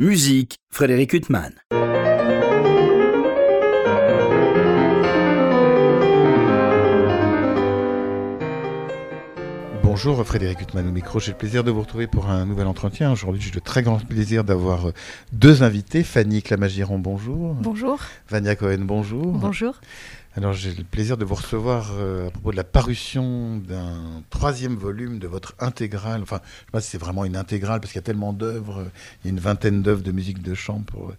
Musique, Frédéric Huttman. Bonjour Frédéric Huttman au micro, j'ai le plaisir de vous retrouver pour un nouvel entretien. Aujourd'hui j'ai le très grand plaisir d'avoir deux invités. Fanny Clamagiron, bonjour. Bonjour. Vania Cohen, bonjour. Bonjour. Alors j'ai le plaisir de vous recevoir euh, à propos de la parution d'un troisième volume de votre intégrale. Enfin, je ne sais pas si c'est vraiment une intégrale parce qu'il y a tellement d'œuvres. Il y a une vingtaine d'œuvres de musique de chambre pour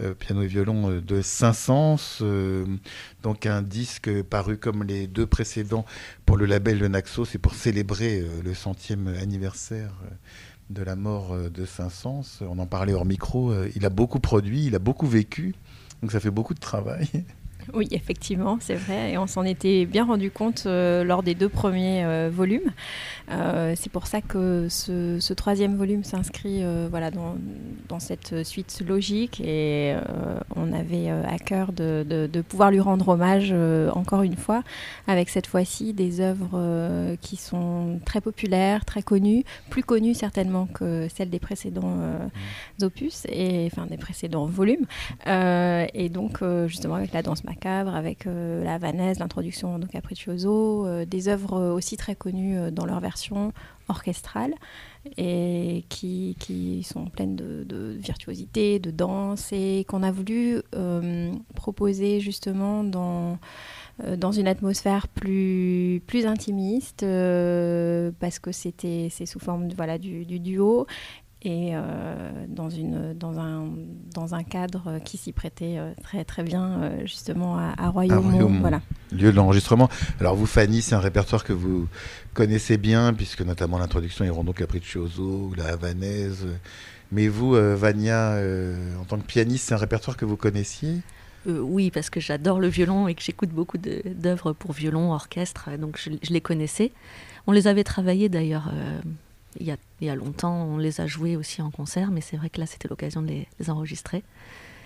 euh, piano et violon euh, de Saint-Saëns. donc un disque paru comme les deux précédents pour le label Le Naxo. C'est pour célébrer le centième anniversaire de la mort de Saint-Saëns. On en parlait hors micro. il a beaucoup produit, il a beaucoup vécu. Donc ça fait beaucoup de travail. Oui, effectivement, c'est vrai. Et on s'en était bien rendu compte euh, lors des deux premiers euh, volumes. Euh, c'est pour ça que ce, troisième volume s'inscrit voilà, dans, dans, cette suite logique. Et on avait à cœur de, de, pouvoir lui rendre hommage encore une fois, avec cette fois-ci des œuvres qui sont très populaires, très connues, plus connues certainement que celles des précédents mmh. opus, et, enfin des précédents volumes. et donc, justement, avec la danse macabre, avec euh, la Vanesse, l'introduction de Capriccioso, euh, des œuvres aussi très connues euh, dans leur version orchestrale et qui, qui sont pleines de, virtuosité, de danse et qu'on a voulu proposer justement dans dans une atmosphère plus, plus intimiste, parce que c'était c'est sous forme voilà, du duo, et euh, dans, une, dans, un, dans un cadre qui s'y prêtait euh, très, très bien euh, justement à, à Royaumont. Voilà. Lieu de l'enregistrement. Alors vous, Fanny, c'est un répertoire que vous connaissez bien, puisque notamment l'introduction est Rondo Capriccioso, la Havanaise. Mais vous, Vania, en tant que pianiste, c'est un répertoire que vous connaissiez? Oui, parce que j'adore le violon et que j'écoute beaucoup d'œuvres pour violon, orchestre, donc je, je, les connaissais. On les avait travaillées d'ailleurs il y, a, longtemps, on les a joués aussi en concert, mais c'est vrai que là, c'était l'occasion de les, enregistrer.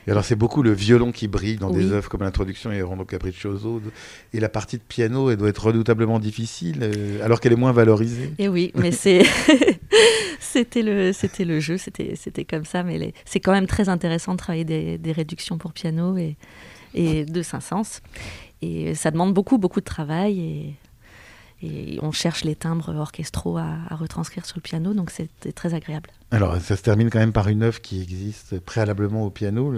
Et alors, c'est beaucoup le violon qui brille dans des œuvres comme l'introduction et Rondo Capriccioso. Et la partie de piano, elle doit être redoutablement difficile, euh, alors qu'elle est moins valorisée. Et oui, mais c'est. c'était le, c'était le jeu, c'était, c'était comme ça, mais c'est quand même très intéressant de travailler des, des réductions pour piano et, et de Saint-Saëns. Et ça demande beaucoup, beaucoup de travail. Et et on cherche les timbres orchestraux à, retranscrire sur le piano, donc c'était très agréable. Alors ça se termine quand même par une œuvre qui existe préalablement au piano,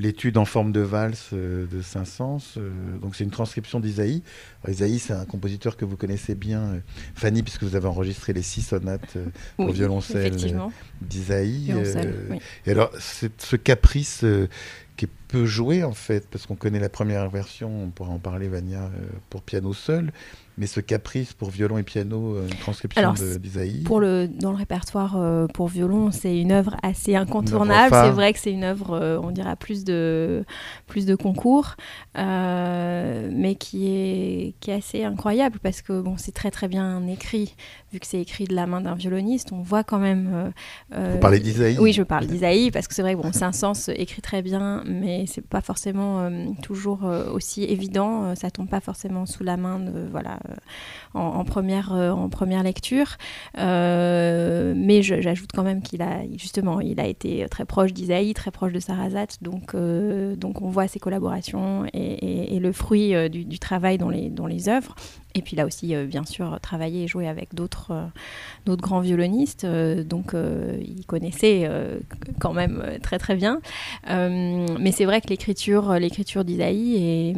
l'étude en forme de valse euh, de Saint-Saëns. Euh, donc c'est une transcription d'Isaïe. Isaïe, c'est un compositeur que vous connaissez bien, euh, Fanny, puisque vous avez enregistré les six sonates pour violoncelle d'Isaïe. Et alors ce caprice qui est peu joué en fait, parce qu'on connaît la première version, on pourra en parler, Vania, pour piano seul, mais ce caprice pour violon et piano, euh, une transcription d'Isaïe pour le Dans le répertoire euh, pour violon, c'est une œuvre assez incontournable. C'est vrai que c'est une œuvre, euh, on dirait, plus de, plus de concours, mais qui est, qui est assez incroyable parce que bon, c'est très très bien écrit. Vu que c'est écrit de la main d'un violoniste, on voit quand même. Vous parlez d'Isaïe Oui, je parle d'Isaïe parce que c'est vrai que bon, Saint-Saëns écrit très bien, mais c'est pas forcément toujours aussi évident. ça tombe pas forcément sous la main voilà euh, en, première, euh, en première lecture. Euh, mais j'ajoute quand même qu'il a justement, il a été très proche d'Isaïe, très proche de Sarrazat, donc, donc on voit ses collaborations et, le fruit du, travail dans les, dans les œuvres. Et puis là aussi, bien sûr, travaillé et joué avec d'autres d'autres grands violonistes, donc il connaissait quand même très très bien. mais c'est vrai que l'écriture d'Isaïe est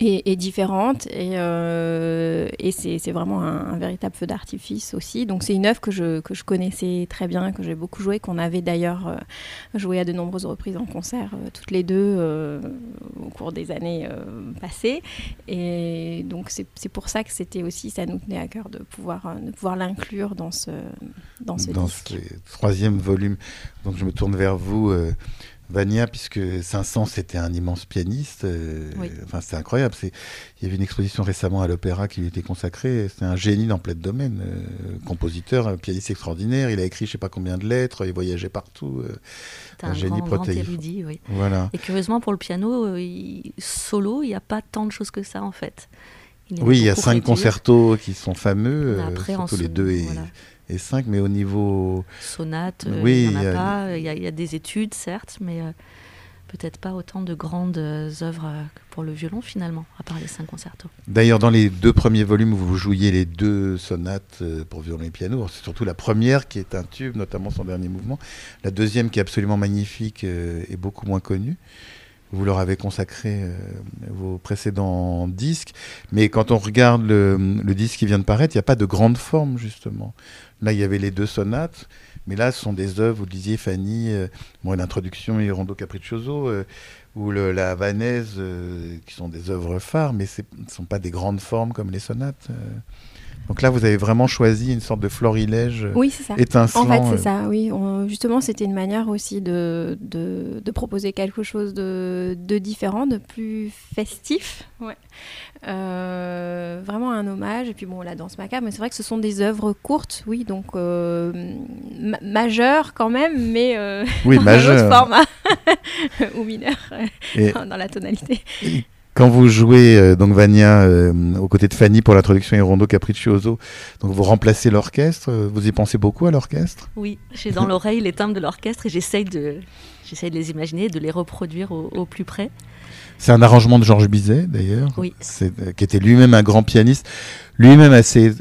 est, différente et, euh, et c'est vraiment un, véritable feu d'artifice aussi. Donc c'est une œuvre que je, que je connaissais très bien, que j'ai beaucoup joué, qu'on avait d'ailleurs euh, joué à de nombreuses reprises en concert, euh, toutes les deux, au cours des années passées. Et donc c'est pour ça que c'était aussi, ça nous tenait à cœur de pouvoir, de pouvoir l'inclure dans ce, dans ce dans disque. ce troisième volume. Donc je me tourne vers vous. Vania, puisque Saint-Saëns était un immense pianiste. Euh, enfin, c'était incroyable. Il y avait une exposition récemment à l'opéra qui lui était consacrée. C'était un génie dans plein de domaines. Euh, compositeur, pianiste extraordinaire. Il a écrit je ne sais pas combien de lettres. Il voyageait partout. Euh, un, génie grand, érudit, oui. Voilà. Et curieusement, pour le piano, solo, il n'y a pas tant de choses que ça, en fait. oui, il y a cinq concertos qui sont fameux, surtout les deux et et 5, mais au niveau... Sonate, euh, Oui, il n'y en y a pas. Il y, a- y des études, certes, mais euh, peut-être pas autant de grandes euh, œuvres que pour le violon, finalement, à part les cinq concertos. D'ailleurs, dans les deux premiers volumes, vous jouiez les deux sonates pour violon et piano. C'est surtout la première qui est un tube, notamment son dernier mouvement. La deuxième qui est absolument magnifique est beaucoup moins connue. Vous leur avez consacré euh, vos précédents disques. Mais quand on regarde le, disque qui vient de paraître, il n'y a pas de grande forme, justement. Là, il y avait les deux sonates. Mais là, ce sont des œuvres, vous disiez, Fanny, euh, bon, l'introduction et Rondo Capriccioso, euh, ou la Havanaise, euh, qui sont des œuvres phares, mais ce ne sont pas des grandes formes comme les sonates. Euh. Donc là, vous avez vraiment choisi une sorte de florilège euh, Oui, c'est ça. étincelant. En fait, euh. c'est ça, oui. On- justement, c'était une manière aussi de, de, de proposer quelque chose de, de différent, de plus festif. Ouais. Euh, vraiment un hommage. Et puis, bon, la danse macabre, mais c'est vrai que ce sont des œuvres courtes, oui, donc euh, ma- majeures quand même, mais euh, Oui, dans un autre format. Ou mineur, Et dans la tonalité. Quand vous jouez euh, donc Vania euh, aux côtés de Fanny pour l'introduction et Rondo Capriccioso, donc vous remplacez l'orchestre, euh, vous y pensez beaucoup à l'orchestre? Oui, j'ai dans l'oreille les timbres de l'orchestre et j'essaye de, j'essaye de les imaginer, de les reproduire au, au plus près. C'est un arrangement de Georges Bizet, d'ailleurs, Oui. Euh, qui était lui-même un grand pianiste, lui-même assez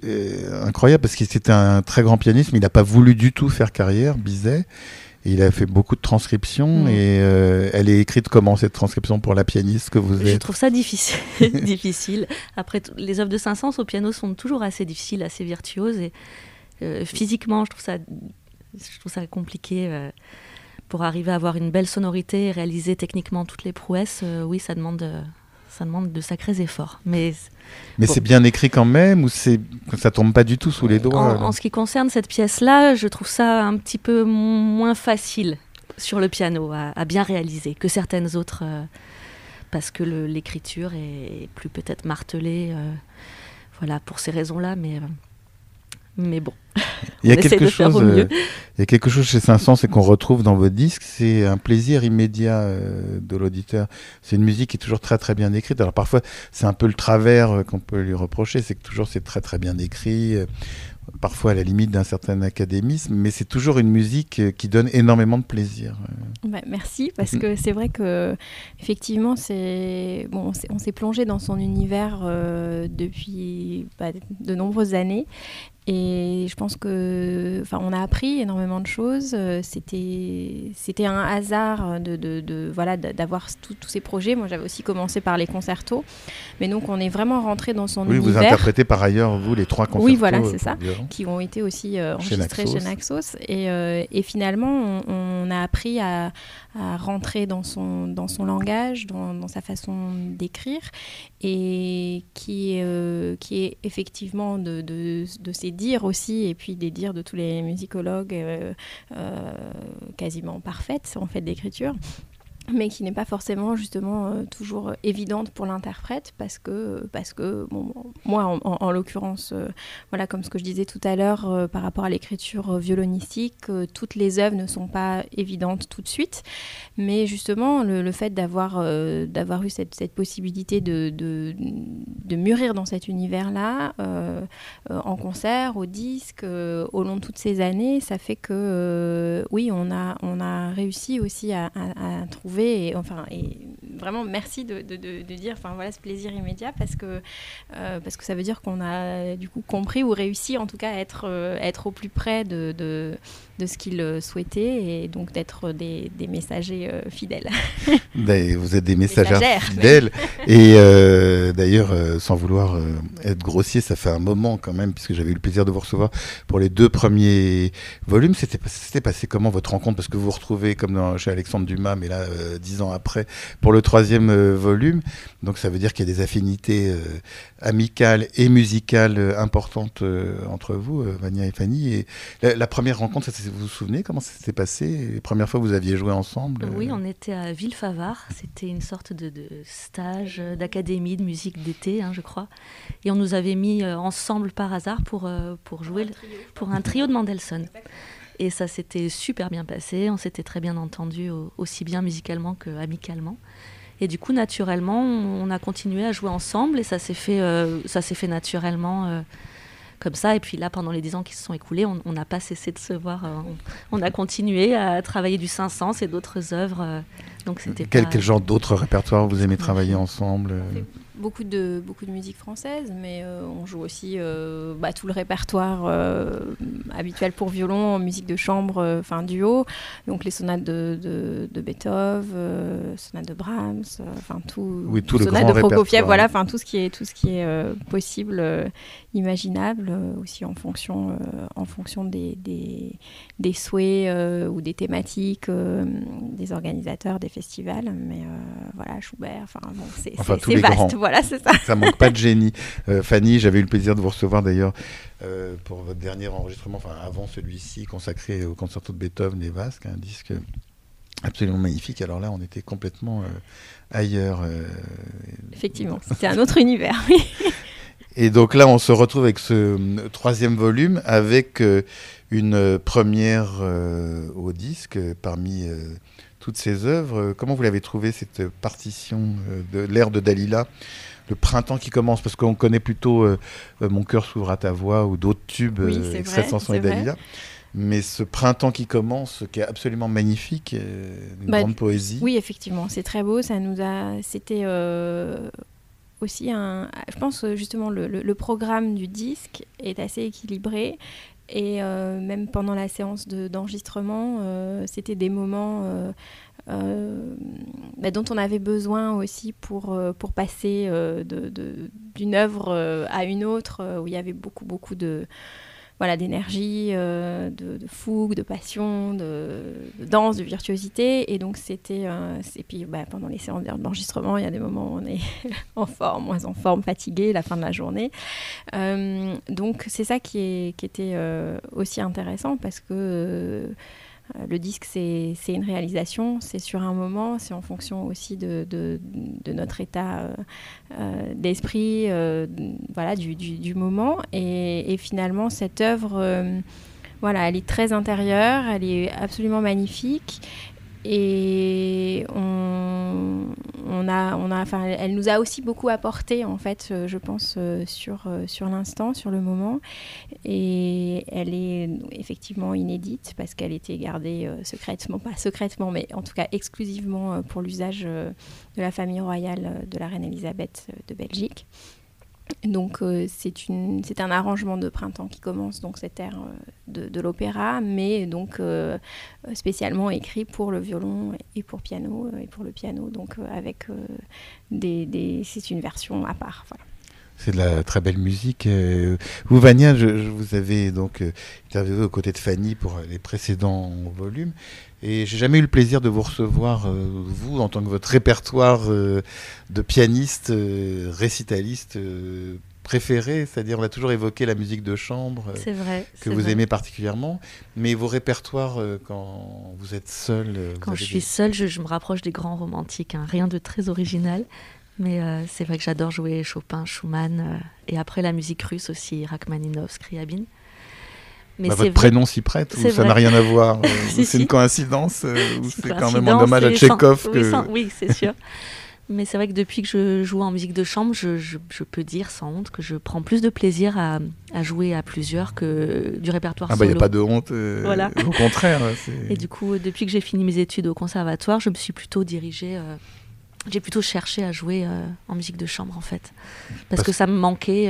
incroyable parce qu'il était un très grand pianiste, mais il n'a pas voulu du tout faire carrière, Bizet. Il a fait beaucoup de transcriptions Mm. et euh, elle est écrite comment cette transcription pour la pianiste que vous Je êtes? trouve ça difficile. difficile. Après, les œuvres de Saint-Saëns au piano sont toujours assez difficiles, assez virtuoses. Et euh, physiquement, je trouve ça, je trouve ça compliqué. euh, pour arriver à avoir une belle sonorité et réaliser techniquement toutes les prouesses, oui, ça demande, ça demande de sacrés efforts. Mais Mais Bon. c'est bien écrit quand même ou c'est ça tombe pas du tout sous les doigts en, ce qui concerne cette pièce-là, je trouve ça un petit peu moins facile sur le piano à, à bien réaliser que certaines autres, euh, parce que l'écriture est plus peut-être martelée. euh, voilà, pour ces raisons-là, mais, euh, mais bon. Il y a on essaie quelque de faire chose, au mieux. euh, il y a quelque chose chez Saint-Saëns et qu'on retrouve dans votre disque, c'est un plaisir immédiat euh, de l'auditeur. C'est une musique qui est toujours très très bien écrite. Alors parfois, c'est un peu le travers euh, qu'on peut lui reprocher, c'est que toujours c'est très très bien écrit. Parfois à la limite d'un certain académisme, mais c'est toujours une musique qui donne énormément de plaisir. Bah, merci, parce Mhm. que c'est vrai que effectivement, c'est bon, on s'est- on s'est plongé dans son univers euh, depuis bah, de nombreuses années, et je pense que, enfin, on a appris énormément de choses. Euh, C'était, c'était un hasard de, de, de- voilà, d'avoir tous ces projets. Moi, j'avais aussi commencé par les concertos, mais donc on est vraiment rentré dans son Oui, vous univers. interprétez par ailleurs vous les trois concertos. Oui, voilà, euh, c'est pour ça. qui ont été aussi euh, Chez enregistrés Naxos. chez Naxos. Et, euh, et finalement, on, on a appris à, à rentrer dans son, dans son langage, dans, dans sa façon d'écrire, et qui, euh, qui est effectivement de, de, de ses aussi, et puis des dires de tous les musicologues euh, euh, quasiment parfaites en fait d'écriture mais qui n'est pas forcément justement euh, toujours évidente pour l'interprète parce que parce que bon, moi en, en- en l'occurrence euh, voilà comme ce que je disais tout à l'heure euh, par rapport à l'écriture euh, violonistique euh, toutes les œuvres ne sont pas évidentes tout de suite. Mais justement le, fait d'avoir euh, d'avoir eu cette, cette possibilité de, de, de mûrir dans cet univers là en concert au disque euh, au long de toutes ces années ça fait que euh, oui on a on a réussi aussi à trouver et enfin vraiment merci de dire enfin voilà ce plaisir immédiat parce que euh, parce que ça veut dire qu'on a du coup compris ou réussi en tout cas à être euh, être au plus près de, de, ce qu'il euh, souhaitait et donc d'être des, des messagers euh, fidèles. Des- Vous êtes des Messagères, fidèles. Et euh, d'ailleurs, euh, sans vouloir euh, être grossier, ça fait un moment quand même, puisque j'avais eu le plaisir de vous recevoir pour les deux premiers volumes. C'était pas- c'était passé comment votre rencontre? Parce que vous vous retrouvez comme dans, chez Alexandre Dumas, mais là, euh, dix ans après, pour le troisième euh, volume. Donc ça veut dire qu'il y a des affinités euh, amicales et musicales euh, importantes euh, entre vous, euh, Vania et Fanny. Et la, la première rencontre, ça, c'est- vous vous souvenez comment ça s'est passé Les premières fois que vous aviez joué ensemble euh, Oui, on était à Villefavard. C'était une sorte de, stage euh, d'académie de musique d'été, hein, je crois. Et on nous avait mis euh, ensemble par hasard pour, pour jouer pour un trio de Mendelssohn. Et ça s'était super bien passé. On s'était très bien entendu au- aussi bien musicalement que amicalement. Et du coup, naturellement, on a continué à jouer ensemble et ça s'est fait, fait naturellement. Comme ça. Et puis là, pendant les dix ans qui se sont écoulés, on n'a pas cessé de se voir. on, a continué à travailler du Saint-Saëns et d'autres œuvres. donc c'était quel, quel genre d'autres répertoires vous aimez travailler ensemble beaucoup de, beaucoup de musique française, mais euh, on joue aussi euh, bah, tout le répertoire euh, habituel pour violon, musique de chambre, enfin duo. Donc les sonates de, de, Beethoven, sonates de Brahms, enfin tout, oui, tout le sonates de Prokofiev, voilà, enfin tout ce qui est, tout ce qui est possible, imaginable, aussi en fonction, en fonction des, des, des souhaits ou des thématiques des organisateurs des festivals. Mais voilà, Schubert, enfin bon, c'est vaste. Voilà, c'est ça. ça manque pas de génie. Euh, Fanny, j'avais eu le plaisir de vous recevoir d'ailleurs euh, pour votre dernier enregistrement, enfin avant celui-ci, consacré au concerto de Beethoven et Vasque, un disque absolument magnifique. Alors là, on était complètement euh, ailleurs. Effectivement, c'était un autre univers, oui. Et donc là, on se retrouve avec ce troisième volume, avec une première au disque parmi toutes ces œuvres. Comment vous l'avez trouvé cette partition euh, de l'ère de Dalila le printemps qui commence, parce qu'on connaît plutôt euh, euh, Mon cœur s'ouvre à ta voix ou d'autres tubes, oui, cette chanson et Dalila. Mais ce printemps qui commence, qui est absolument magnifique, une bah, grande poésie. Oui, effectivement, c'est très beau. Ça nous a, c'était aussi un, je pense justement le, le, programme du disque est assez équilibré et euh, même pendant la séance d'enregistrement, euh, c'était des moments euh, bah, dont on avait besoin aussi pour, pour passer d'une œuvre à une autre, où il y avait beaucoup, beaucoup de, voilà, d'énergie, euh, de, fougue, de passion, de, danse, de virtuosité. Et donc, c'était. et puis, bah, pendant les séances d'enregistrement, il y a des moments où on est en forme, moins en forme, fatigué, la fin de la journée. Euh, donc, c'est ça qui, est, qui était euh, aussi intéressant parce que euh, le disque, c'est une réalisation, c'est sur un moment, c'est en fonction aussi de, notre état euh, euh, d'esprit, voilà, du, moment. Et, et, finalement, cette œuvre, voilà, elle est très intérieure, elle est absolument magnifique. Et on, on a, enfin, elle nous a aussi beaucoup apporté, en fait, euh, je pense, euh, sur, euh, sur l'instant, sur le moment. Et elle est effectivement inédite parce qu'elle était gardée secrètement, pas secrètement, mais en tout cas exclusivement pour l'usage de la famille royale de la reine Elisabeth de Belgique. Donc euh, c'est un arrangement de printemps qui commence donc cette ère euh, de, l'opéra, mais donc euh, spécialement écrit pour le violon et pour piano et pour le piano, donc avec des, c'est une version à part. C'est de la très belle musique. Vous, Vania, je, vous avais donc interviewé aux côtés de Fanny pour les précédents volumes. Et j'ai jamais eu le plaisir de vous recevoir, euh, vous, en tant que votre répertoire euh, de pianiste, euh, récitaliste préféré, c'est-à-dire on a toujours évoqué la musique de chambre vrai, que vous aimez particulièrement, mais vos répertoires quand vous êtes seul. quand je suis seule, je, me rapproche des grands romantiques, hein. rien de très original, mais c'est vrai que j'adore jouer Chopin, Schumann, et après la musique russe aussi, Rachmaninov, Scriabine. Mais bah, votre prénom s'y prête ou ça n'a rien à voir euh, C'est une coïncidence euh, ou c'est quand même un hommage à Tchekhov que... Oui, c'est sûr. Mais c'est vrai que depuis que je joue en musique de chambre, je, je, peux dire sans honte que je prends plus de plaisir à, à jouer à plusieurs que du répertoire ah bah, solo. Il n'y a pas de honte, euh, voilà. au contraire. Et du coup, depuis que j'ai fini mes études au conservatoire, je me suis plutôt dirigée... j'ai plutôt cherché à jouer en musique de chambre en fait. Parce, Parce... que ça me manquait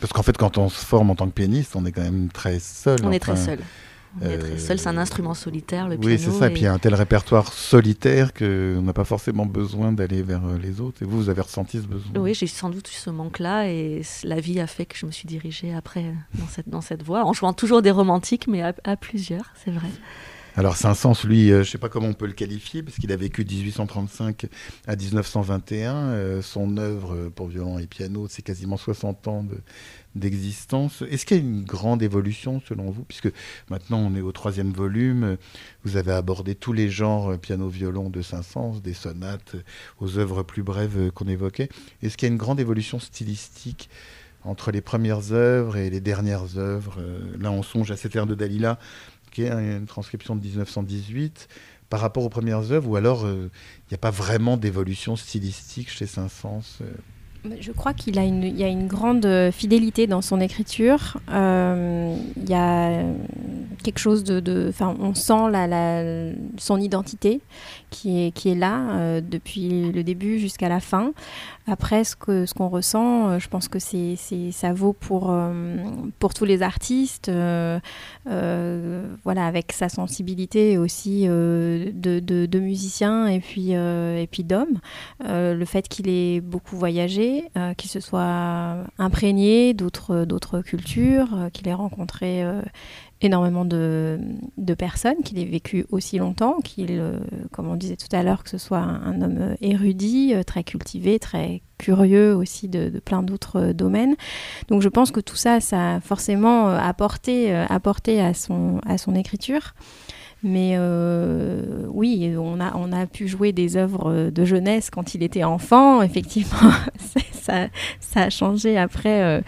parce qu'en fait, quand on se forme en tant que pianiste, on est quand même très seul. On est très seul. On est très seul, c'est un instrument solitaire, le piano. Oui, c'est ça. Et puis il y a un tel répertoire solitaire qu'on n'a pas forcément besoin d'aller vers euh, les autres. Et vous, vous avez ressenti ce besoin? Oui, j'ai sans doute eu ce manque-là. Et la vie a fait que je me suis dirigée après dans cette, dans cette voie, en jouant toujours des romantiques, mais à, à plusieurs, c'est vrai. Alors Saint-Saëns, lui, euh, je ne sais pas comment on peut le qualifier, parce qu'il a vécu de 1835 à 1921. Euh, son œuvre pour violon et piano, c'est quasiment 60 ans d'existence. Est-ce qu'il y a une grande évolution selon vous? Puisque maintenant on est au troisième volume, vous avez abordé tous les genres euh, piano-violon de Saint-Saëns, des sonates aux œuvres plus brèves qu'on évoquait. Est-ce qu'il y a une grande évolution stylistique entre les premières œuvres et les dernières œuvres? Là on songe à cette ère de Dalila qui est une transcription de 1918, par rapport aux premières œuvres, ou alors il euh, n'y a pas vraiment d'évolution stylistique chez Saint-Saëns euh? Je crois qu'il a une, il y a une grande fidélité dans son écriture. Euh, il y a quelque chose de, enfin, on sent son identité qui est, qui est là euh, depuis le début jusqu'à la fin. Après, ce qu'on ressent, euh, je pense que ça vaut pour, pour tous les artistes, voilà, avec sa sensibilité aussi de, musicien et puis, et puis d'homme. le fait qu'il ait beaucoup voyagé, euh, qu'il se soit imprégné d'autres, cultures, euh, qu'il ait rencontré euh, énormément de, de, personnes, qu'il ait vécu aussi longtemps, qu'il, comme on disait tout à l'heure, que ce soit un, homme érudit, très cultivé, très curieux aussi de, plein d'autres domaines. Donc je pense que tout ça, ça a forcément apporté, apporté à, son, à son écriture. Mais euh, oui, on a, on a pu jouer des œuvres de jeunesse quand il était enfant. Effectivement, ça, ça, a changé après, euh,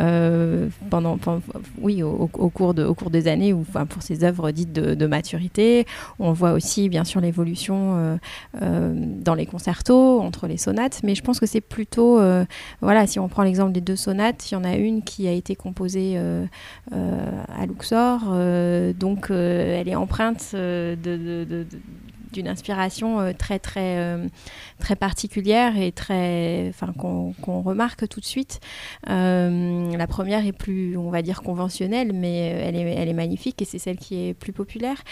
euh, pendant, oui, au, cours de, au cours des années, ou pour ces œuvres dites de, maturité. On voit aussi, bien sûr, l'évolution dans les concertos, entre les sonates. Mais je pense que c'est plutôt, voilà, si on prend l'exemple des deux sonates, il y en a une qui a été composée à Luxor. donc, elle est empreinte euh, d'une inspiration euh, très très euh, très particulière et très qu'on remarque tout de suite. La première est plus on va dire conventionnelle mais elle est elle est magnifique et c'est celle qui est plus populaire.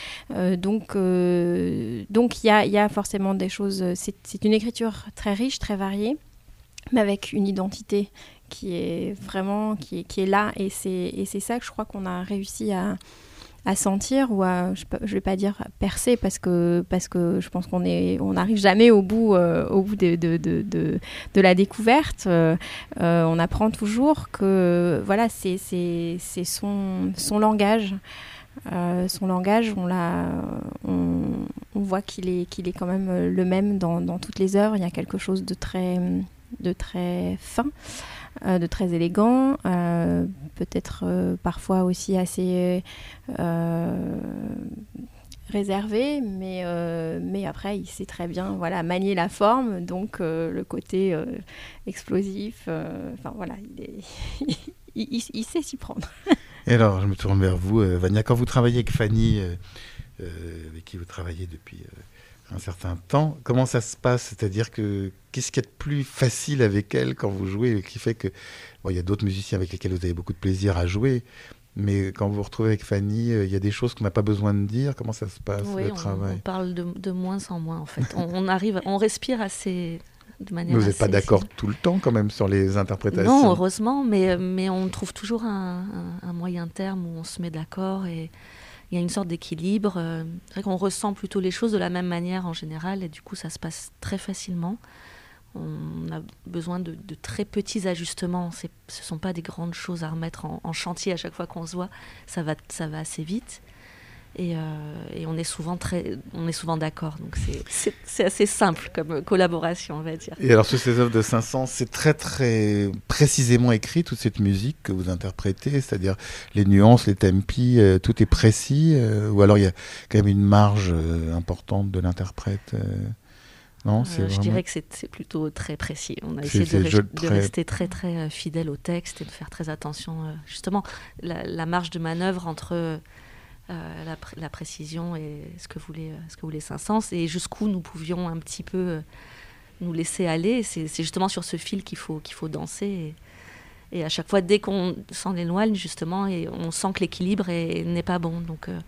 Donc donc il y a, y a forcément des choses c'est une écriture très riche très variée mais avec une identité qui est vraiment qui est, qui est là et c'est ça que je crois qu'on a réussi à à sentir ou à, je ne vais pas dire percer parce que, parce que je pense qu'on on n'arrive jamais au bout, euh, au bout de, de, de, de, la découverte. Euh, euh, on apprend toujours que voilà, c'est son, son langage. son langage, on, l'a, on, on, voit qu'il est, qu'il est quand même le même dans, dans toutes les œuvres. Il y a quelque chose de très, de très fin. Euh, de très élégant, euh, peut-être euh, parfois aussi assez réservé, mais, mais après, il sait très bien voilà, manier la forme, donc le côté explosif, enfin voilà, il, il, sait s'y prendre. Et alors, je me tourne vers vous, Vania, quand vous travaillez avec Fanny, avec qui vous travaillez depuis un certain temps. Comment ça se passe? C'est-à-dire que qu'est-ce qui est de plus facile avec elle quand vous jouez, qui fait que bon, il y a d'autres musiciens avec lesquels vous avez beaucoup de plaisir à jouer, mais quand vous vous retrouvez avec Fanny, euh, il y a des choses qu'on n'a pas besoin de dire. Comment ça se passe le on, travail? on parle de, moins en moins en fait. on, arrive, on respire assez de manière. vous n'êtes pas d'accord tout le temps quand même sur les interprétations? Non, heureusement, mais mais on trouve toujours un, un moyen terme où on se met d'accord et il y a une sorte d'équilibre. Euh, c'est vrai qu'on ressent plutôt les choses de la même manière en général et du coup ça se passe très facilement. On a besoin de, très petits ajustements. Ce ne sont pas des grandes choses à remettre en, chantier à chaque fois qu'on se voit. Ça va, ça va assez vite. Euh, et, on est souvent très, on est souvent d'accord. Donc c'est assez simple comme collaboration, on va dire. Et alors sur ces œuvres de Saint-Saëns, c'est très très précisément écrit toute cette musique que vous interprétez, c'est-à-dire les nuances, les tempi, euh, tout est précis, euh, ou alors il y a quand même une marge importante de l'interprète. Non, je dirais que c'est plutôt très précis. On a essayé de, rester très très fidèle au texte et de faire très attention. justement, la, la marge de manœuvre entre euh, la, précision et ce que voulait, ce que voulait Saint-Saëns et jusqu'où nous pouvions un petit peu euh, nous laisser aller. C'est justement sur ce fil qu'il faut, qu'il faut danser. Et, à chaque fois, dès qu'on s'en éloigne, justement, et on sent que l'équilibre n'est pas bon. Donc, euh,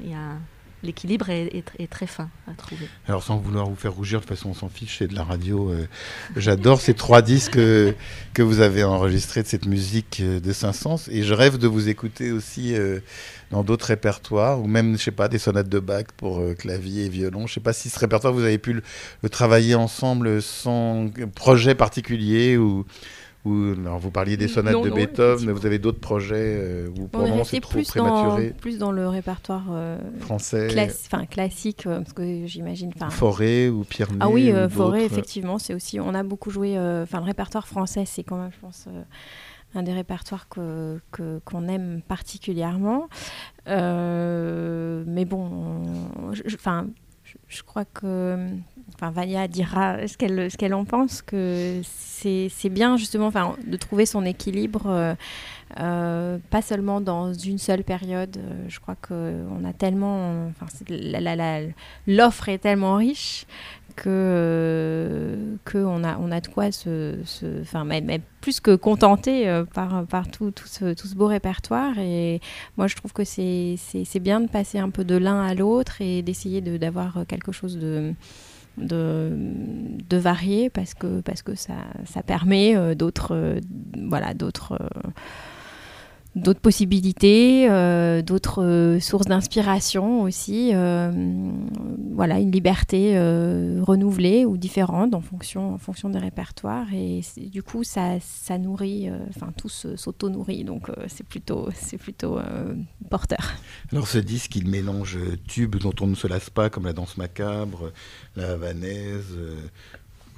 il y a l'équilibre est, très fin à trouver. Alors sans vouloir vous faire rougir, de toute façon on s'en fiche, c'est de la radio. Euh, j'adore ces trois disques que, vous avez enregistrés de cette musique euh, de Saint-Saëns et je rêve de vous écouter aussi euh, dans d'autres répertoires ou même, je sais pas, des sonates de Bach pour clavier et violon. Je sais pas si ce répertoire vous avez pu le travailler ensemble sans projet particulier ou vous parliez des sonates de Beethoven, mais vous avez d'autres projets euh, où pour moment c'est trop plus prématuré? Dans, plus dans le répertoire euh, français, enfin classique, euh, parce que j'imagine. Forêt ou Pierre Ah oui, Forêt, effectivement, c'est aussi. On a beaucoup joué. Enfin, le répertoire français, c'est quand même, je pense un des répertoires que qu'on aime particulièrement. mais bon, enfin, je, crois que enfin Vania dira ce qu'elle ce qu'elle en pense que c'est bien justement enfin de trouver son équilibre euh, pas seulement dans une seule période. Euh, je crois qu'on a tellement, enfin, l'offre est tellement riche que que on a on a de quoi se, enfin mais, plus que contenter euh, par par tout, tout, ce, beau répertoire et moi je trouve que c'est c'est bien de passer un peu de l'un à l'autre et d'essayer d'avoir quelque chose de de, de varier parce que parce que ça, ça permet d'autres voilà d'autres d'autres possibilités, euh, d'autres euh, sources d'inspiration aussi. Euh, voilà, une liberté renouvelée ou différente en fonction, en fonction des répertoires. Et du coup, ça, ça nourrit, enfin, tout s'auto-nourrit. Donc, c'est plutôt, c'est plutôt porteur. Alors, ce disque, il mélange tubes dont on ne se lasse pas, comme la danse macabre, la havanaise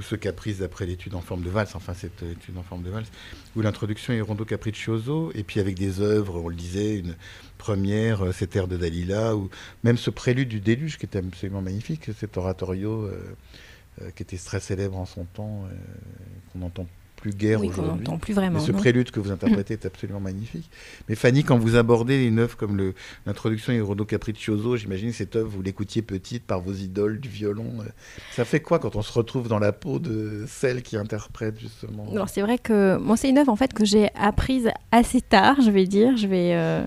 ou ce caprice d'après l'étude en forme de valse, enfin cette étude en forme de valse, ou l'introduction est Rondo Capriccioso, et puis avec des œuvres, on le disait, une première, euh, cette air de Dalila, ou même ce prélude du déluge qui était absolument magnifique, cet oratorio euh, euh, qui était très célèbre en son temps, qu'on entend plus guère oui, aujourd'hui. plus vraiment. ce prélude que vous interprétez est absolument magnifique. Mais Fanny, quand vous abordez une œuvre comme l'introduction Rondo Capriccioso, j'imagine cette œuvre, vous l'écoutiez petite par vos idoles du violon. Euh, ça fait quoi quand on se retrouve dans la peau de celle qui interprète justement? Alors c'est vrai que moi c'est une œuvre en fait que j'ai apprise assez tard, je vais dire. Je vais euh,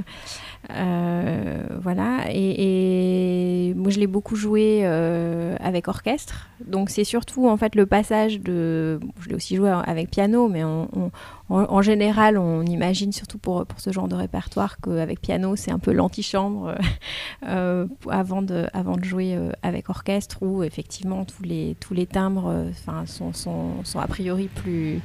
euh, voilà, et, moi je l'ai beaucoup joué euh, avec orchestre, donc c'est surtout en fait le passage de. Je l'ai aussi joué avec piano, mais en général on imagine surtout pour, pour ce genre de répertoire qu'avec piano c'est un peu l'antichambre euh, avant, de, avant de jouer avec orchestre où effectivement tous les, tous les timbres sont, sont, sont a priori plus.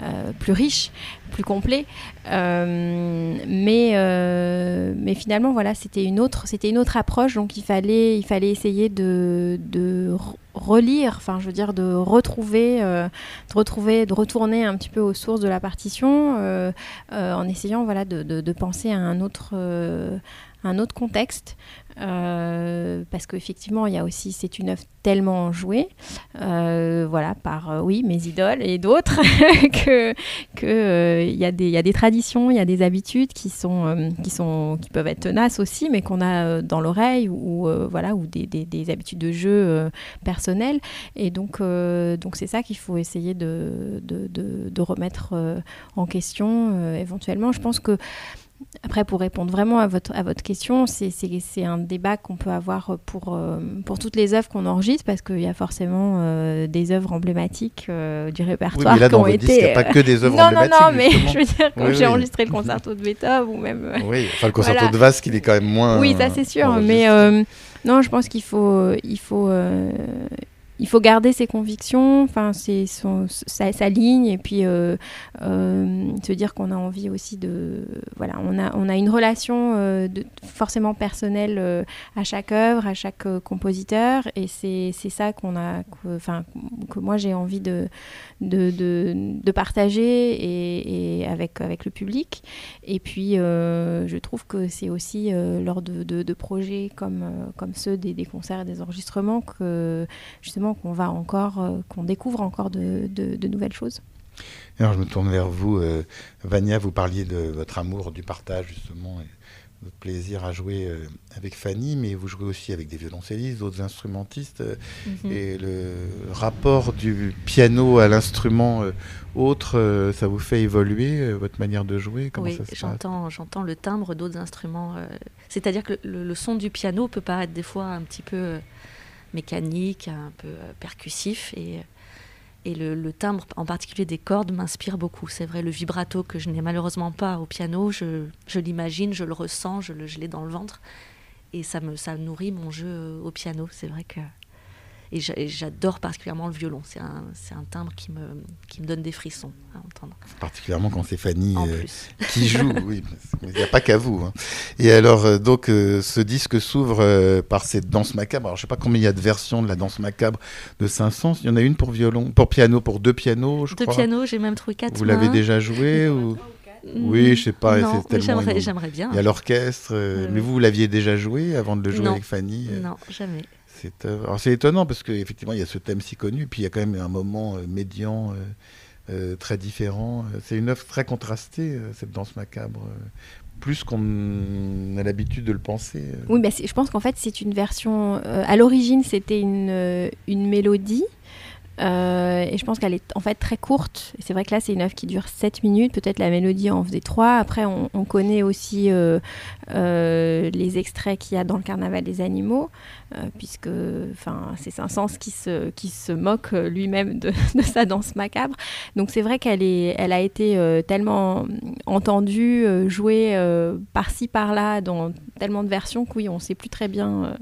Euh, plus riche, plus complet. Euh, mais, euh, mais finalement, voilà, c'était une autre, c'était une autre approche. Donc il fallait, il fallait essayer de, de relire, enfin, je veux dire, de retrouver, de retrouver, de retourner un petit peu aux sources de la partition, en essayant, voilà, de, de, de, penser à un autre un autre contexte, euh, parce qu'effectivement, il y a aussi, c'est une œuvre tellement jouée, euh, voilà, par, euh, oui, mes idoles et d'autres, que que il y, a des, traditions, il y a des habitudes qui sont, qui sont, qui peuvent être tenaces aussi, mais qu'on a dans l'oreille ou voilà, ou des, des, des, habitudes de jeu personnelles. Et donc, donc c'est ça qu'il faut essayer de, de, de, de remettre en question éventuellement. Je pense que après, pour répondre vraiment à votre, à votre question, c'est un débat qu'on peut avoir pour, euh, pour toutes les œuvres qu'on enregistre, parce qu'il y a forcément euh, des œuvres emblématiques euh, du répertoire oui, mais là, qui ont été. Il n'y a pas que des œuvres non, emblématiques. Non, non, mais je veux dire, quand j'ai enregistré le concerto de Beethoven, ou même. Oui, enfin, le concerto de Vasque, il est quand même moins. Oui, ça c'est sûr, mais non, je pense qu'il faut. Il faut il faut garder ses convictions, enfin c'est sa, ligne et puis euh, euh, se dire qu'on a envie aussi de voilà on a on a une relation euh, de, forcément personnelle à chaque œuvre, à chaque compositeur et c'est ça qu'on a enfin que, moi j'ai envie de de, de partager et, avec avec le public. Et puis je trouve que c'est aussi lors de, de, projets comme comme ceux des, des concerts et des enregistrements que justement qu'on va encore, euh, qu'on découvre encore de, nouvelles choses. Alors je me tourne vers vous, euh, Vania, vous parliez de votre amour du partage justement, et votre plaisir à jouer euh, avec Fanny, mais vous jouez aussi avec des violoncellistes, d'autres instrumentistes, mhm. et le rapport du piano à l'instrument autre, ça vous fait évoluer votre manière de jouer? Comment Oui, j'entends, j'entends le timbre d'autres instruments. C'est-à-dire que le, le, son du piano peut paraître des fois un petit peu mécanique, un peu euh, percussif. Et, et le, timbre, en particulier des cordes, m'inspire beaucoup. C'est vrai, le vibrato que je n'ai malheureusement pas au piano, je, je l'imagine, je le ressens, je l'ai dans le ventre. Et ça me ça nourrit mon jeu au piano. C'est vrai que et j'adore particulièrement le violon. C'est un, un, timbre qui me, qui me donne des frissons à entendre. Particulièrement quand c'est Fanny euh, qui joue, oui. Il n'y a pas qu'à vous. Hein. Et alors, euh, donc, euh, ce disque s'ouvre par cette danse macabre. Alors, je ne sais pas combien il y a de versions de la danse macabre de Saint-Saëns. Il y en a une pour violon, pour piano, pour deux pianos, je deux crois. Deux pianos, j'ai même trouvé quatre. Vous l'avez déjà joué ou... Oui, je sais pas. J'aimerais, bien. Il y a l'orchestre, euh, mais vous, vous l'aviez déjà joué avant de le jouer Non. avec Fanny Non, jamais. Euh, c'est étonnant parce qu'effectivement il y a ce thème si connu, puis il y a quand même un moment euh, médian euh, très différent. C'est une œuvre très contrastée cette danse macabre, plus qu'on a l'habitude de le penser. Oui, bah, je pense qu'en fait, c'est une version. euh, à l'origine, c'était une, une mélodie. et je pense qu'elle est en fait très courte. C'est vrai que là, c'est une œuvre qui dure 7 minutes. Peut-être la mélodie en faisait 3. Après, on, on connaît aussi les extraits qu'il y a dans le Carnaval des animaux, puisque enfin, c'est Saint-Saëns qui se, qui se moque euh, lui-même de, sa danse macabre. Donc c'est vrai qu'elle elle a été euh, tellement entendue, euh, jouée euh, par-ci, par-là, dans tellement de versions que oui, on ne sait plus très bien euh,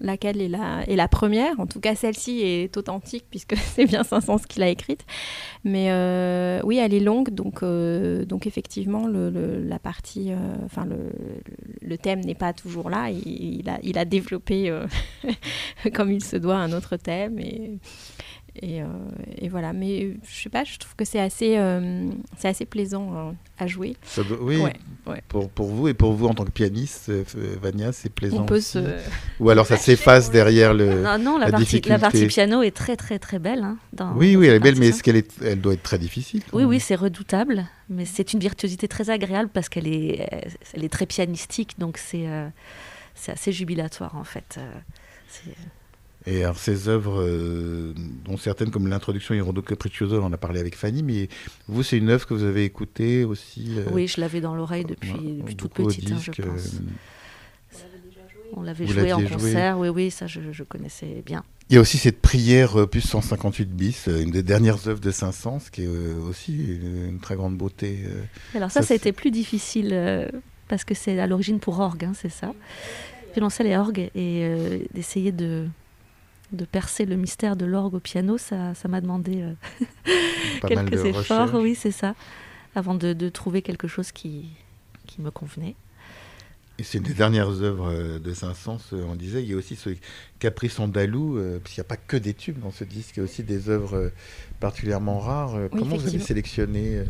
laquelle est la, est la première. En tout cas, celle-ci est authentique puisque c'est bien Saint-Saëns qui l'a écrite. Mais euh, oui, elle est longue, donc, euh, donc effectivement, le, la partie, euh, le, le thème n'est pas toujours là. Il, a, il a développé euh, comme il se doit un autre thème et, et, euh, et voilà. Mais je sais pas, je trouve que c'est assez, euh, c'est assez plaisant euh, à jouer. Ça oui, Ouais, ouais. Pour, pour vous et pour vous en tant que pianiste, Vania, c'est plaisant. On peut aussi. se, Ou alors ça s'efface derrière le. Non, non, la, la partie, la partie difficulté. piano est très, très, très belle. hein, dans- Oui, dans oui, elle est belle, mais partie-là. est-ce qu'elle est, elle doit être très difficile Oui, oui, c'est redoutable, mais c'est une virtuosité très agréable parce qu'elle est, elle est très pianistique, donc c'est euh, c'est assez jubilatoire en fait. Et alors ces œuvres, euh, dont certaines comme l'introduction Irondo Capriccioso, on en a parlé avec Fanny, mais vous, c'est une œuvre que vous avez écoutée aussi euh, Oui, je l'avais dans l'oreille depuis, ouais, depuis toute petite, hein, je pense. euh, On l'avait joué en joué. concert, oui, oui, ça je, je connaissais bien. Il y a aussi cette prière plus 158 bis, une des dernières œuvres de Saint-Saëns, qui est aussi une, une très grande beauté. Alors ça, Ça, ça a été plus difficile parce que c'est à l'origine pour orgue, hein, c'est ça. Violoncelle et orgue, et euh, d'essayer de, de percer le mystère de l'orgue au piano, ça ça m'a demandé euh, de quelques efforts, oui, c'est ça, avant de, de trouver quelque chose qui, qui me convenait. Et c'est une des dernières œuvres euh, de Saint-Saëns, on disait. Il y a aussi ce Caprice Andalou, euh, parce qu'il n'y a pas que des tubes dans ce disque, il y a aussi des œuvres euh, particulièrement rares. Euh, Oui, Comment vous avez sélectionné euh,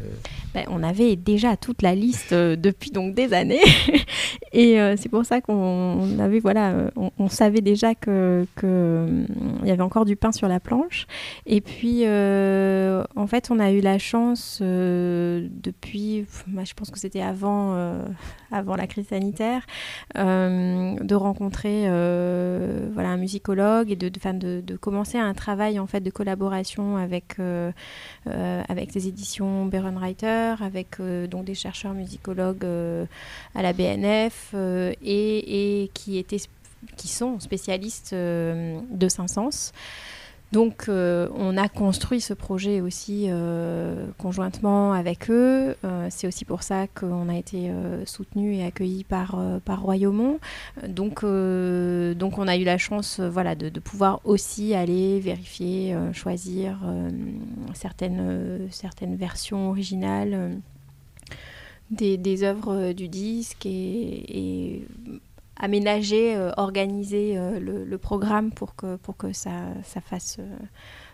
Ben, on avait déjà toute la liste depuis donc des années. Et euh, c'est pour ça qu'on on avait voilà on, on savait déjà que que, euh, il y avait encore du pain sur la planche. Et puis euh, en fait on a eu la chance depuis je pense que c'était avant avant la crise sanitaire de rencontrer voilà musicologue et de de, de commencer un travail en fait de collaboration avec euh, euh, avec les éditions Berenreiter, avec euh, donc des chercheurs musicologues à la BNF et, et qui étaient qui sont spécialistes de Saint-Saëns. Donc euh, on a construit ce projet aussi euh, conjointement avec eux. Euh, C'est aussi pour ça qu'on a été soutenu et accueilli par, Royaumont. Donc, on a eu la chance voilà, de, pouvoir aussi aller vérifier, choisir certaines, versions originales des, des œuvres du disque et aménager, euh, organiser euh, le, programme pour que, pour que ça, ça fasse, euh,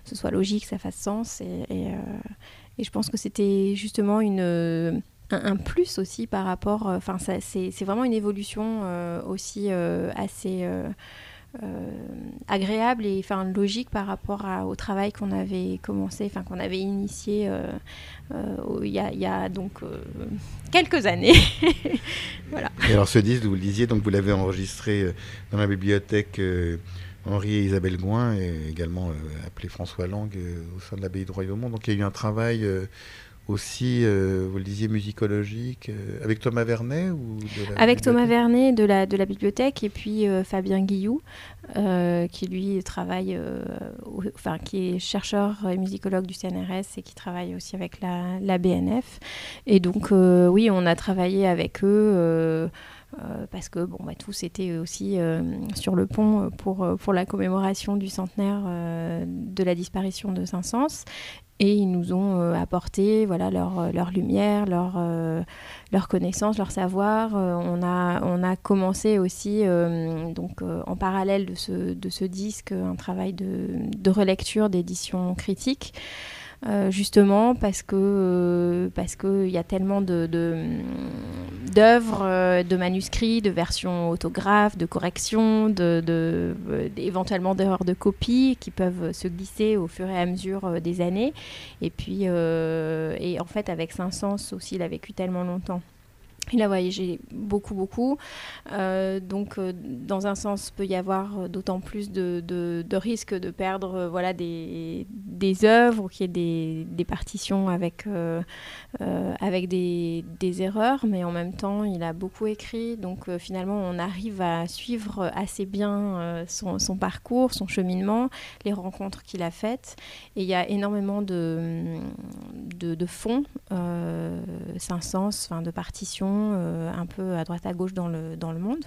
ce soit logique, ça fasse sens. Et, et, je pense que c'était justement une, un, plus aussi par rapport. Enfin, c'est vraiment une évolution aussi assez. Euh, agréable et enfin logique par rapport au travail qu'on avait commencé, enfin qu'on avait initié euh, euh, il y, a, y a donc quelques années. Et alors ce disque, vous le disiez, donc vous l'avez enregistré dans la bibliothèque Henri et Isabelle Gouin, également appelé François Lang au sein de l'abbaye de Royaumont. Donc il y a eu un travail aussi, euh, vous le disiez, musicologique, euh, avec Thomas Vernet ou de la Avec Thomas Vernet de la, de la bibliothèque et puis euh, Fabien Guillou, qui lui travaille, au- enfin qui est chercheur et musicologue du CNRS et qui travaille aussi avec la, la BNF. Et donc, oui, on a travaillé avec eux. euh, parce que bon, bah, tous étaient aussi euh, sur le pont pour, pour la commémoration du centenaire euh, de la disparition de Saint-Saëns. Et ils nous ont euh, apporté voilà, leur, leur lumière, leur, euh, leur connaissance, leur savoir. Euh, on, a, on a commencé aussi, euh, donc, euh, en parallèle de ce, de ce disque, un travail de, de relecture d'édition critique. Justement parce que parce qu'il y a tellement de, d'œuvres, de, manuscrits, de versions autographes, de corrections, de, de éventuellement d'erreurs de copie qui peuvent se glisser au fur et à mesure des années. Et puis, et en fait, avec Saint-Saëns aussi, il a vécu tellement longtemps il a voyagé beaucoup, beaucoup. Euh, donc, euh, dans un sens, peut y avoir euh, d'autant plus de, risques de perdre voilà, des, des œuvres, qu'il y ait des, partitions avec, des, erreurs, mais en même temps, il a beaucoup écrit. Donc, finalement, on arrive à suivre assez bien son, parcours, son cheminement, les rencontres qu'il a faites. Et il y a énormément de, de, de fonds, un sens, de partitions euh, un peu à droite à gauche dans le, dans le monde.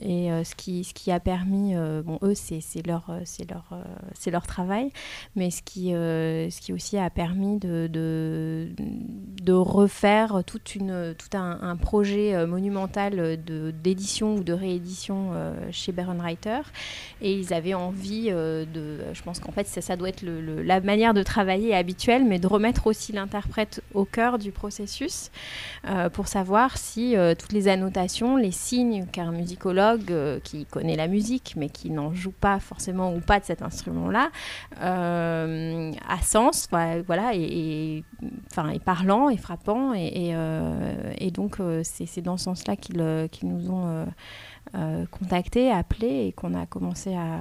Et euh, ce, qui, ce qui a permis, euh, bon, eux, c'est leur, leur, leur travail, mais ce qui, ce qui aussi a permis de, de, refaire toute tout un, projet monumental d'édition ou de réédition chez Writer Et ils avaient envie de. Je pense qu'en fait, ça, ça doit être la manière de travailler habituelle, mais de remettre aussi l'interprète au cœur du processus pour savoir euh, toutes les annotations, les signes qu'un musicologue euh, qui connaît la musique mais qui n'en joue pas forcément ou pas de cet instrument-là euh, a sens, voilà, et, est parlant et frappant et, donc c'est dans ce sens-là qu'ils nous ont contactés, appelés et qu'on a commencé à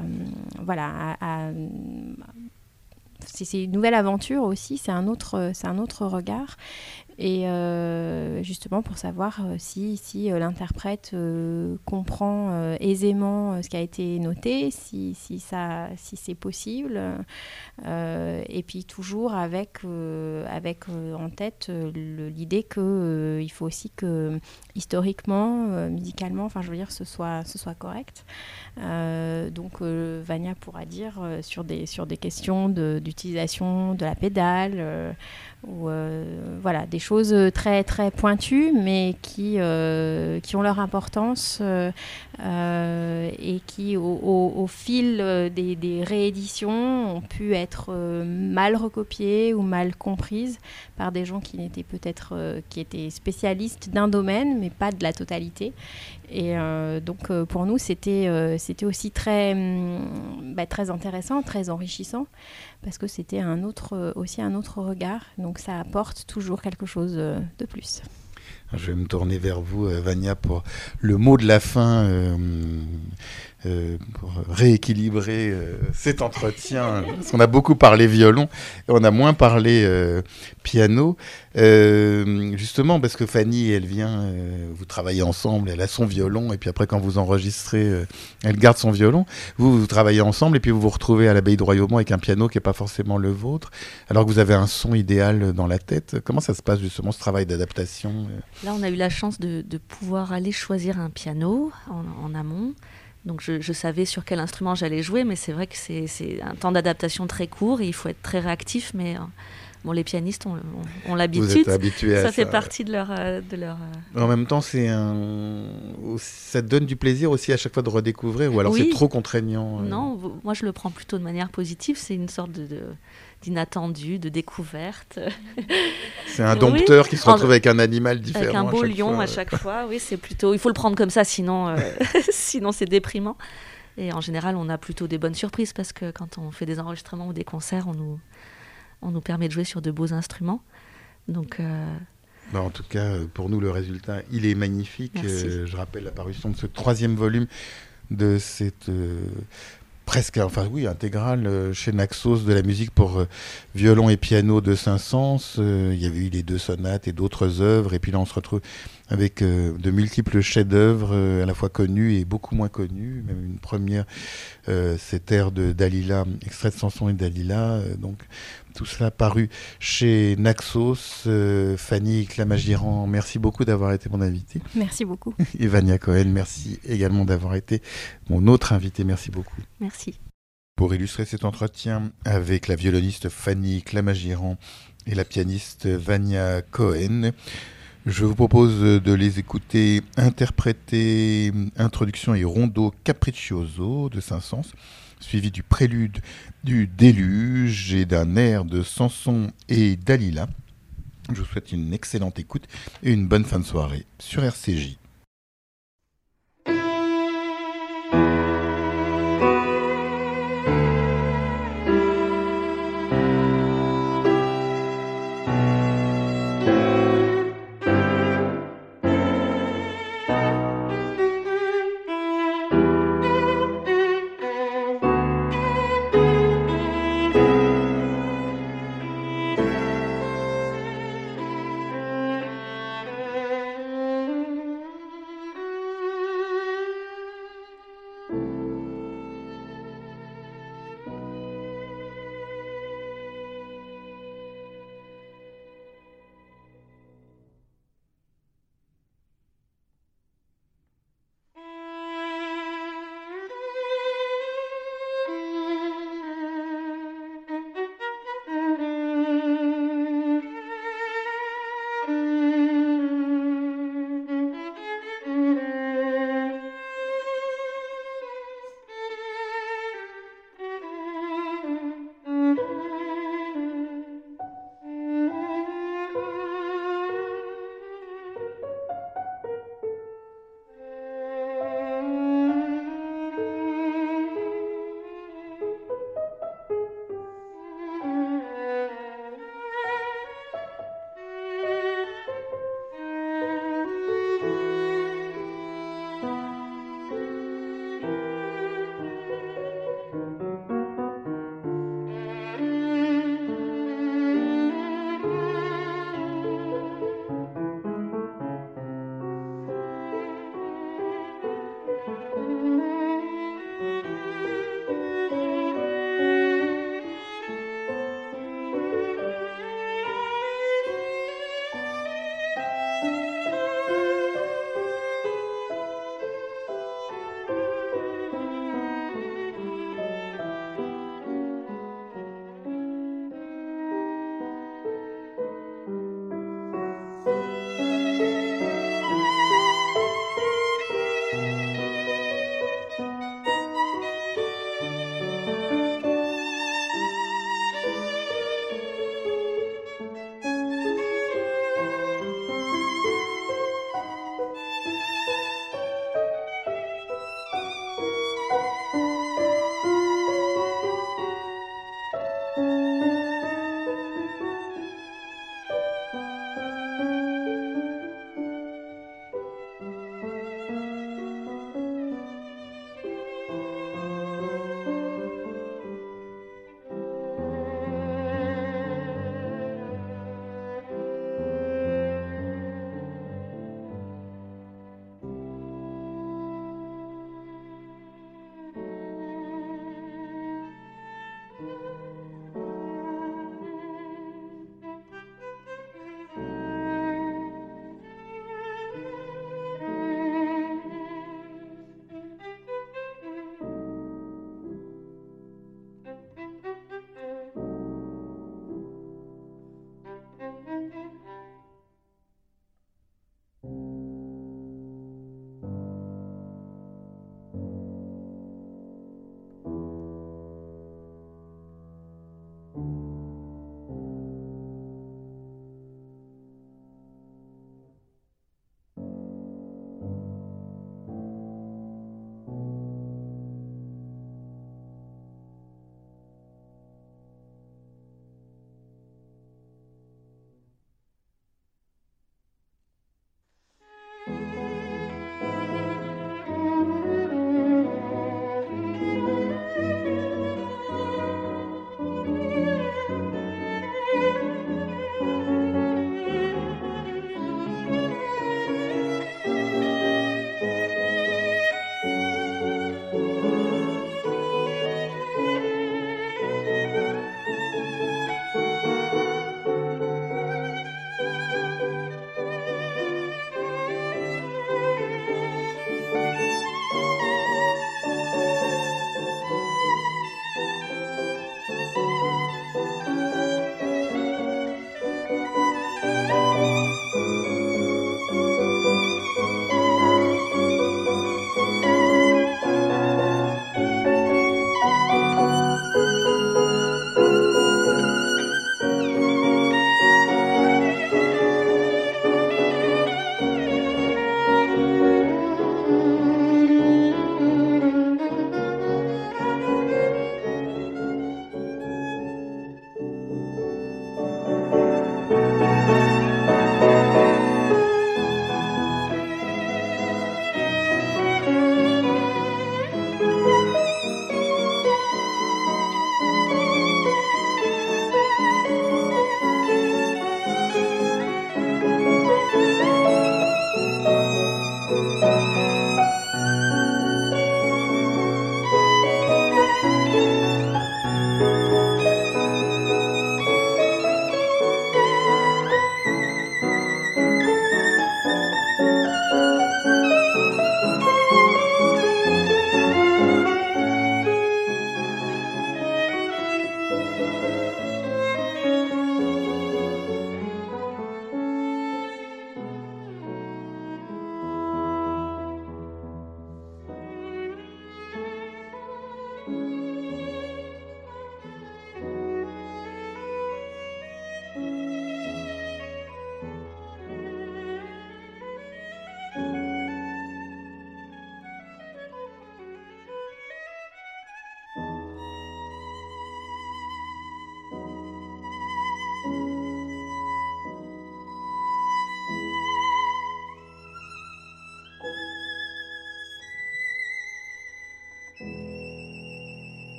voilà c'est une nouvelle aventure aussi, c'est un un autre regard. Et euh, justement pour savoir euh, si, si euh, l'interprète comprend aisément ce qui a été noté, si, si, si c'est possible. et puis toujours avec, avec en tête l'idée qu'il faut aussi que historiquement, musicalement, enfin je veux dire, ce soit, ce soit correct. donc Vania pourra dire sur, des, sur des questions d'utilisation de, la pédale euh, voilà, des choses très, très pointues, mais qui, euh, qui ont leur importance euh, et qui, au, fil des, des, rééditions, ont pu être mal recopiées ou mal comprises par des gens qui n'étaient peut-être qui étaient spécialistes d'un domaine, mais pas de la totalité. Et donc, pour nous, c'était c'était aussi très, hum, bah, très intéressant, très enrichissant parce que c'était euh, aussi un autre regard. Donc ça apporte toujours quelque chose euh, de plus. Je vais me tourner vers vous, euh, Vania, pour le mot de la fin. Pour rééquilibrer euh, cet entretien. parce qu'on a beaucoup parlé violon et on a moins parlé euh, piano. justement, parce que Fanny, elle vient, vous travaillez ensemble, elle a son violon, et puis après, quand vous enregistrez, elle garde son violon. Vous, vous travaillez ensemble, et puis vous vous retrouvez à l'abbaye de Royaumont avec un piano qui n'est pas forcément le vôtre, alors que vous avez un son idéal dans la tête. Comment ça se passe, justement, ce travail d'adaptation Là, on a eu la chance de, pouvoir aller choisir un piano en amont. Donc je, savais sur quel instrument j'allais jouer, mais c'est vrai que c'est un temps d'adaptation très court et il faut être très réactif. Mais euh, bon, les pianistes ont, l'habitude. Ça, ça fait partie de leur. Euh, de leur euh, En même temps, c'est un... ça donne du plaisir aussi à chaque fois de redécouvrir, ou alors c'est trop contraignant Non, moi je le prends plutôt de manière positive. C'est une sorte de d'inattendu, de découverte. C'est un dompteur qui se retrouve avec un animal différent. Avec un beau lion à chaque fois, oui, c'est plutôt. Il faut le prendre comme ça, sinon, euh, sinon c'est déprimant. Et en général, on a plutôt des bonnes surprises parce que quand on fait des enregistrements ou des concerts, on nous, on nous permet de jouer sur de beaux instruments. Donc. Euh, bah, en tout cas, pour nous, le résultat, il est magnifique. Euh, je rappelle l'apparition de ce troisième volume de cette presque, enfin oui, intégrale euh, chez Naxos de la musique pour euh, violon et piano de Saint-Saëns. Euh, il y avait eu les deux sonates et d'autres œuvres. Et puis là, on se retrouve avec de multiples chefs-d'œuvre à la fois connus et beaucoup moins connus. Même une première, cet air de Dalila, extrait de Samson et Dalila. donc tout cela paru chez Naxos. Fanny Clamagiran, merci beaucoup d'avoir été mon invité. Merci beaucoup. Et Vania Cohen, merci également d'avoir été mon autre invité. Merci beaucoup. Merci. Pour illustrer cet entretien avec la violoniste Fanny Clamagiran et la pianiste Vania Cohen, je vous propose de les écouter interpréter Introduction et Rondo Capriccioso de Saint-Saëns suivi du prélude du déluge et d'un air de Samson et Dalila. Je vous souhaite une excellente écoute et une bonne fin de soirée sur RCJ.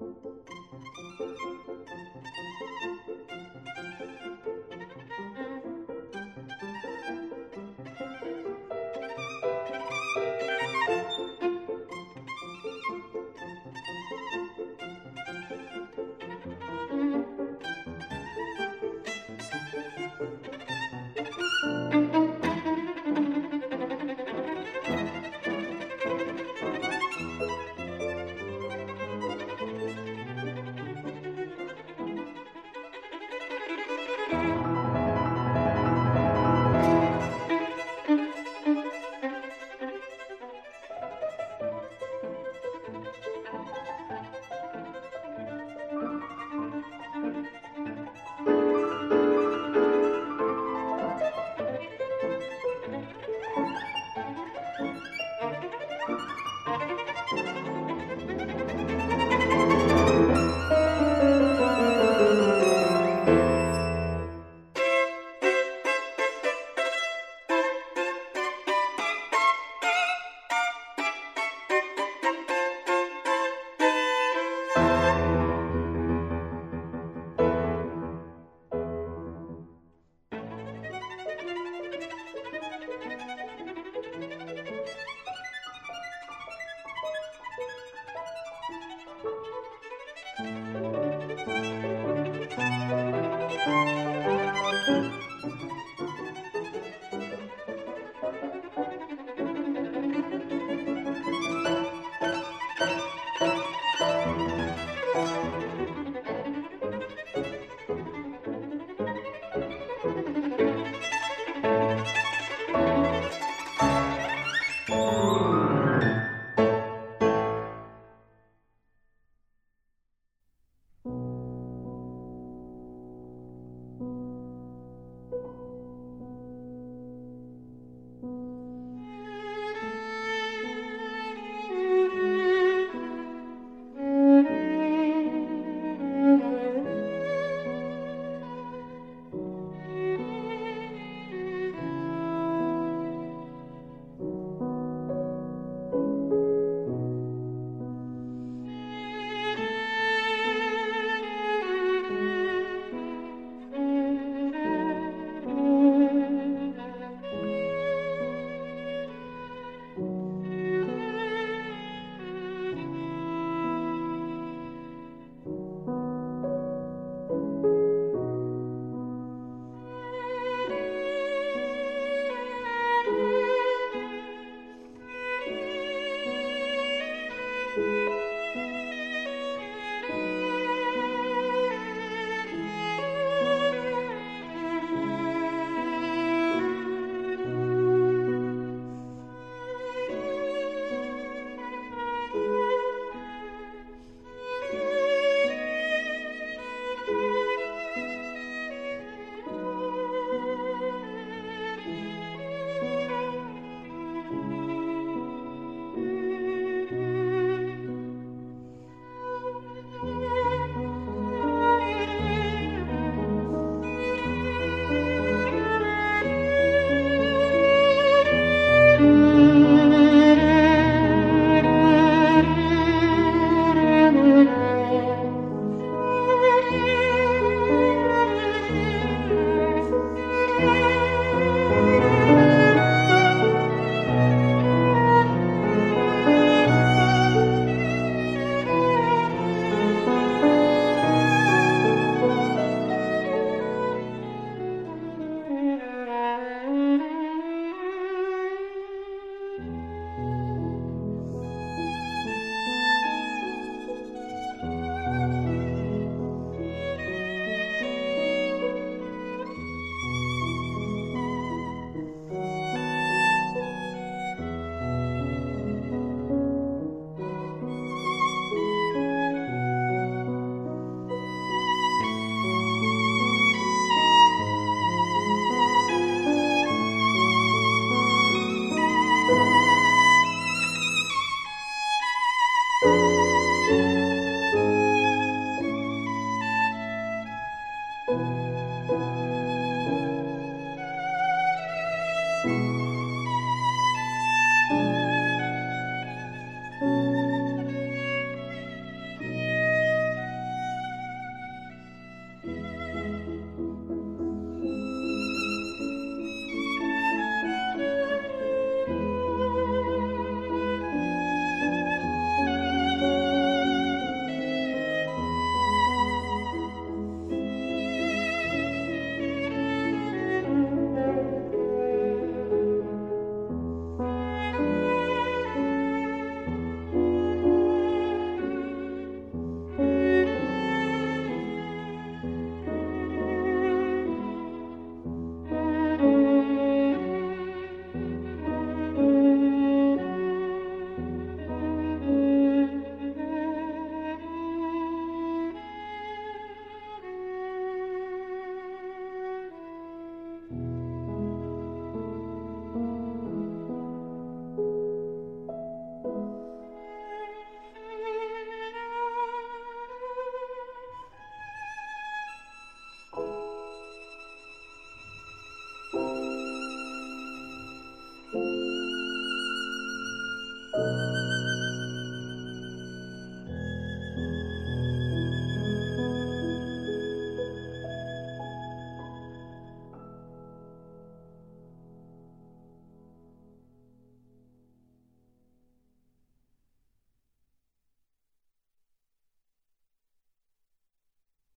thank you